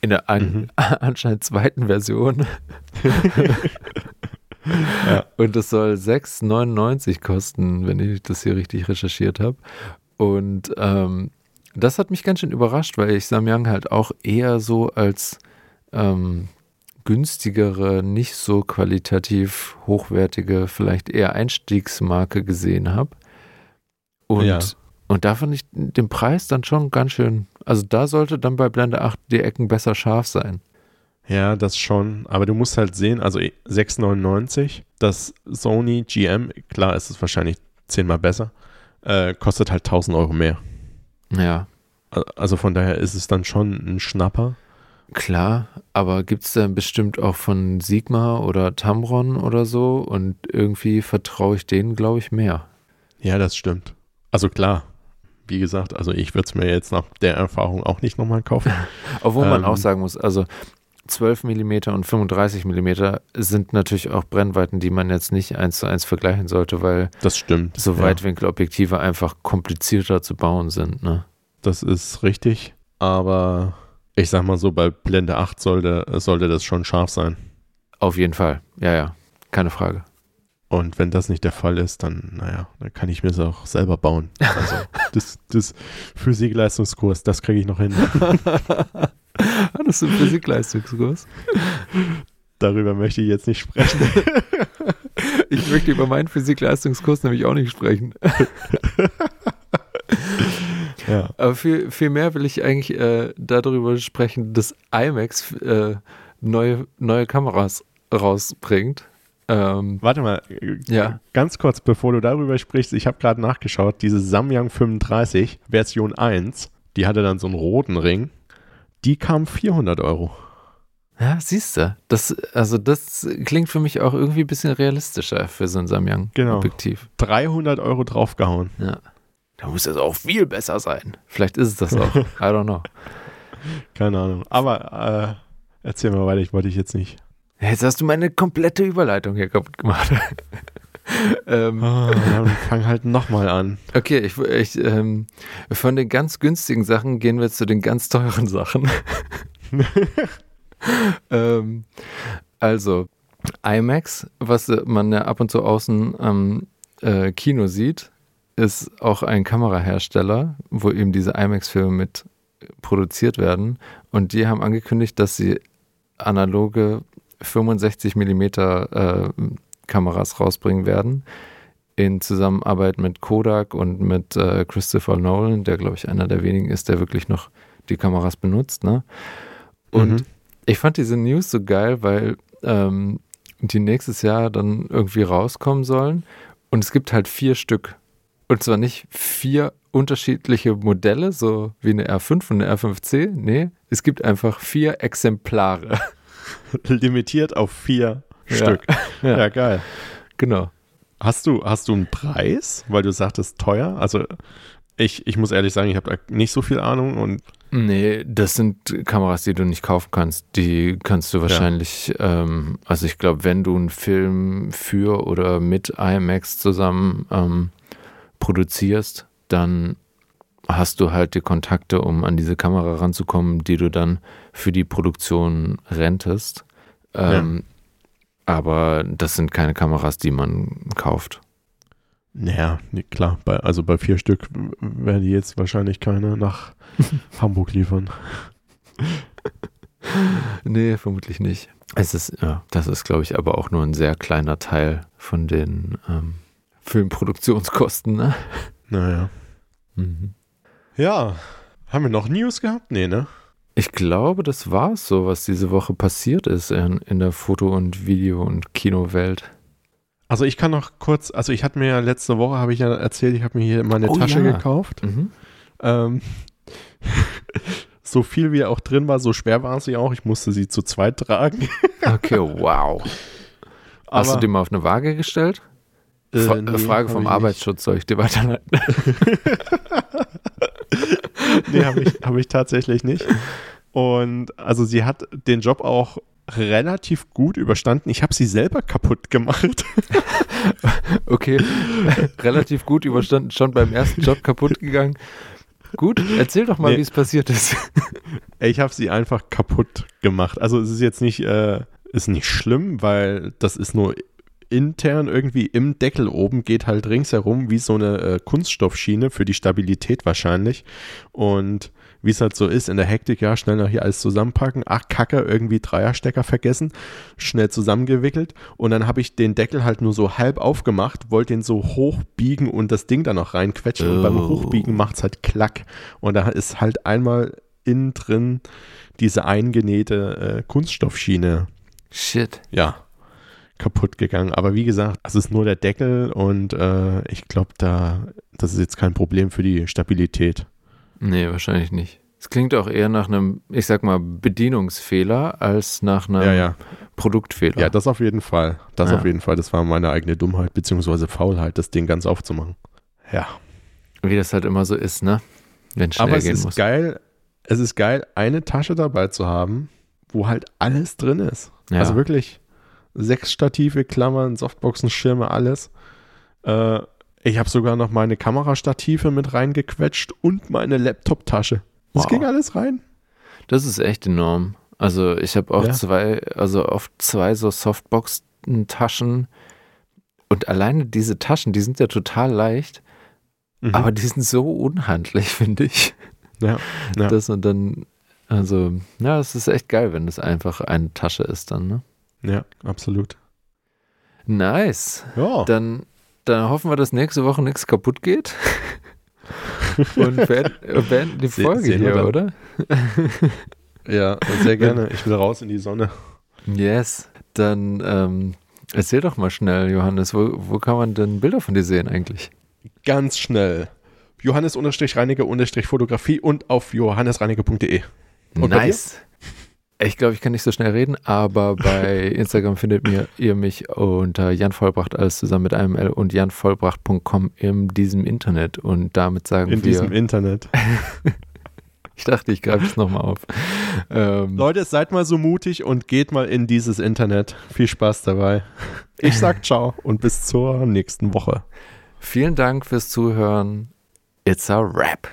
Speaker 1: in der an, mhm. *laughs* anscheinend zweiten Version. *laughs* ja. Und es soll 6,99 kosten, wenn ich das hier richtig recherchiert habe. Und ähm, das hat mich ganz schön überrascht, weil ich Samyang halt auch eher so als ähm, günstigere, nicht so qualitativ hochwertige, vielleicht eher Einstiegsmarke gesehen habe. Und, ja. Und da fand ich den Preis dann schon ganz schön. Also da sollte dann bei Blende 8 die Ecken besser scharf sein.
Speaker 2: Ja, das schon. Aber du musst halt sehen, also 6,99, das Sony GM, klar ist es wahrscheinlich zehnmal besser, äh, kostet halt 1000 Euro mehr.
Speaker 1: Ja.
Speaker 2: Also von daher ist es dann schon ein Schnapper.
Speaker 1: Klar, aber gibt es dann bestimmt auch von Sigma oder Tamron oder so und irgendwie vertraue ich denen, glaube ich, mehr.
Speaker 2: Ja, das stimmt. Also klar, wie gesagt, also ich würde es mir jetzt nach der Erfahrung auch nicht nochmal kaufen. *laughs*
Speaker 1: Obwohl ähm, man auch sagen muss, also 12 mm und 35 mm sind natürlich auch Brennweiten, die man jetzt nicht eins zu eins vergleichen sollte, weil
Speaker 2: das stimmt,
Speaker 1: so Weitwinkelobjektive ja. einfach komplizierter zu bauen sind. Ne?
Speaker 2: Das ist richtig, aber ich sag mal so, bei Blende 8 sollte, sollte das schon scharf sein.
Speaker 1: Auf jeden Fall, ja, ja, keine Frage.
Speaker 2: Und wenn das nicht der Fall ist, dann, naja, dann kann ich mir es auch selber bauen. Also *laughs* das, das Physikleistungskurs, das kriege ich noch hin. *laughs*
Speaker 1: Hattest du einen Physikleistungskurs?
Speaker 2: Darüber möchte ich jetzt nicht sprechen. *laughs*
Speaker 1: ich möchte über meinen Physikleistungskurs nämlich auch nicht sprechen.
Speaker 2: Ja.
Speaker 1: Aber viel, viel mehr will ich eigentlich äh, darüber sprechen, dass IMAX äh, neue, neue Kameras rausbringt. Ähm,
Speaker 2: Warte mal, ja. ganz kurz, bevor du darüber sprichst, ich habe gerade nachgeschaut, diese Samyang 35 Version 1, die hatte dann so einen roten Ring, die kam 400 Euro.
Speaker 1: Ja, siehst du, das, also das klingt für mich auch irgendwie ein bisschen realistischer für so ein Samyang-Objektiv.
Speaker 2: Genau. 300 Euro draufgehauen.
Speaker 1: Ja. Da muss es auch viel besser sein. Vielleicht ist es das auch. *laughs* I don't know.
Speaker 2: Keine Ahnung. Aber äh, erzähl mal weiter, ich wollte dich jetzt nicht.
Speaker 1: Jetzt hast du meine komplette Überleitung hier kaputt gemacht. *laughs*
Speaker 2: ähm, oh, dann fang halt nochmal an.
Speaker 1: Okay, ich, ich ähm, von den ganz günstigen Sachen gehen wir zu den ganz teuren Sachen. *laughs* ähm, also, IMAX, was man ja ab und zu außen am äh, Kino sieht, ist auch ein Kamerahersteller, wo eben diese IMAX-Filme mit produziert werden. Und die haben angekündigt, dass sie analoge 65 mm äh, Kameras rausbringen werden. In Zusammenarbeit mit Kodak und mit äh, Christopher Nolan, der, glaube ich, einer der wenigen ist, der wirklich noch die Kameras benutzt. Ne? Und mhm. ich fand diese News so geil, weil ähm, die nächstes Jahr dann irgendwie rauskommen sollen. Und es gibt halt vier Stück und zwar nicht vier unterschiedliche Modelle, so wie eine R5 und eine R5C. Nee, es gibt einfach vier Exemplare. *laughs*
Speaker 2: Limitiert auf vier ja. Stück. Ja. ja, geil.
Speaker 1: Genau.
Speaker 2: Hast du, hast du einen Preis, weil du sagtest teuer? Also ich, ich muss ehrlich sagen, ich habe da nicht so viel Ahnung und
Speaker 1: Nee, das sind Kameras, die du nicht kaufen kannst. Die kannst du wahrscheinlich, ja. ähm, also ich glaube, wenn du einen Film für oder mit IMAX zusammen ähm, produzierst, dann hast du halt die Kontakte, um an diese Kamera ranzukommen, die du dann für die Produktion rentest. Ähm, ja. Aber das sind keine Kameras, die man kauft.
Speaker 2: Naja, nee, klar. Bei, also bei vier Stück werden die jetzt wahrscheinlich keine nach *laughs* Hamburg liefern.
Speaker 1: nee, vermutlich nicht. Es ist, ja, das ist, glaube ich, aber auch nur ein sehr kleiner Teil von den ähm, Filmproduktionskosten, ne?
Speaker 2: Naja. Mhm. Ja. Haben wir noch News gehabt? Nee, ne?
Speaker 1: Ich glaube, das war es so, was diese Woche passiert ist in, in der Foto- und Video- und Kinowelt.
Speaker 2: Also ich kann noch kurz, also ich hatte mir ja letzte Woche, habe ich ja erzählt, ich habe mir hier meine oh, Tasche ja. gekauft. Mhm. Ähm, *laughs* so viel wie auch drin war, so schwer war sie auch. Ich musste sie zu zweit tragen. *laughs*
Speaker 1: okay, wow. Hast Aber, du die mal auf eine Waage gestellt? Äh, nee, Frage vom Arbeitsschutz, nicht. soll ich dir weiterleiten? *laughs* *laughs*
Speaker 2: nee, habe ich, hab ich tatsächlich nicht. Und also sie hat den Job auch relativ gut überstanden. Ich habe sie selber kaputt gemacht. *laughs*
Speaker 1: okay, relativ gut überstanden, schon beim ersten Job kaputt gegangen. Gut, erzähl doch mal, nee. wie es passiert ist. *laughs*
Speaker 2: ich habe sie einfach kaputt gemacht. Also es ist jetzt nicht, äh, ist nicht schlimm, weil das ist nur intern irgendwie im Deckel oben geht halt ringsherum wie so eine äh, Kunststoffschiene für die Stabilität wahrscheinlich. Und wie es halt so ist, in der Hektik, ja, schnell noch hier alles zusammenpacken. Ach, Kacke, irgendwie Dreierstecker vergessen, schnell zusammengewickelt. Und dann habe ich den Deckel halt nur so halb aufgemacht, wollte den so hochbiegen und das Ding da noch reinquetschen. Oh. Und beim oh. Hochbiegen macht es halt Klack. Und da ist halt einmal innen drin diese eingenähte äh, Kunststoffschiene.
Speaker 1: Shit.
Speaker 2: Ja kaputt gegangen. Aber wie gesagt, es ist nur der Deckel und äh, ich glaube, da, das ist jetzt kein Problem für die Stabilität.
Speaker 1: Nee, wahrscheinlich nicht. Es klingt auch eher nach einem, ich sag mal, Bedienungsfehler als nach einem
Speaker 2: ja, ja.
Speaker 1: Produktfehler.
Speaker 2: Ja, das auf jeden Fall. Das ja. auf jeden Fall. Das war meine eigene Dummheit bzw. Faulheit, das Ding ganz aufzumachen. Ja.
Speaker 1: Wie das halt immer so ist, ne?
Speaker 2: Wenn schnell Aber es ist muss. geil, es ist geil, eine Tasche dabei zu haben, wo halt alles drin ist. Also wirklich sechs Stative, Klammern, Softboxen, Schirme, alles. Äh, ich habe sogar noch meine Kamerastative mit reingequetscht und meine Laptop-Tasche. Das wow. ging alles rein.
Speaker 1: Das ist echt enorm. Also ich habe auch ja. zwei, also oft zwei so Softbox-Taschen und alleine diese Taschen, die sind ja total leicht, mhm. aber die sind so unhandlich, *laughs* finde ich. Ja, ja. Das und dann, also, ja, es ist echt geil, wenn es einfach eine Tasche ist dann, ne?
Speaker 2: Ja, absolut.
Speaker 1: Nice. Ja. Dann, dann hoffen wir, dass nächste Woche nichts kaputt geht. *laughs* Und beenden, die Folge Se hier, dann. oder?
Speaker 2: ja, sehr gerne. *laughs* Ich will raus in die Sonne.
Speaker 1: Yes. Dann ähm, erzähl doch mal schnell, Johannes, wo, wo kann man denn Bilder von dir sehen eigentlich?
Speaker 2: Ganz schnell. Johannes-Reiniger-Fotografie und auf johannesreiniger.de.
Speaker 1: Nice. Ich glaube, ich kann nicht so schnell reden, aber *laughs* bei Instagram findet mir, ihr mich unter Jan Vollbracht, alles zusammen mit einem L und janvollbracht.com in diesem Internet. Und damit sagen
Speaker 2: in
Speaker 1: wir.
Speaker 2: In diesem Internet. *laughs*
Speaker 1: ich dachte, ich greife es nochmal auf.
Speaker 2: Ähm, Leute, seid mal so mutig und geht mal in dieses Internet. Viel Spaß dabei. Ich sag *laughs* ciao und bis zur nächsten Woche.
Speaker 1: Vielen Dank fürs Zuhören. It's a wrap.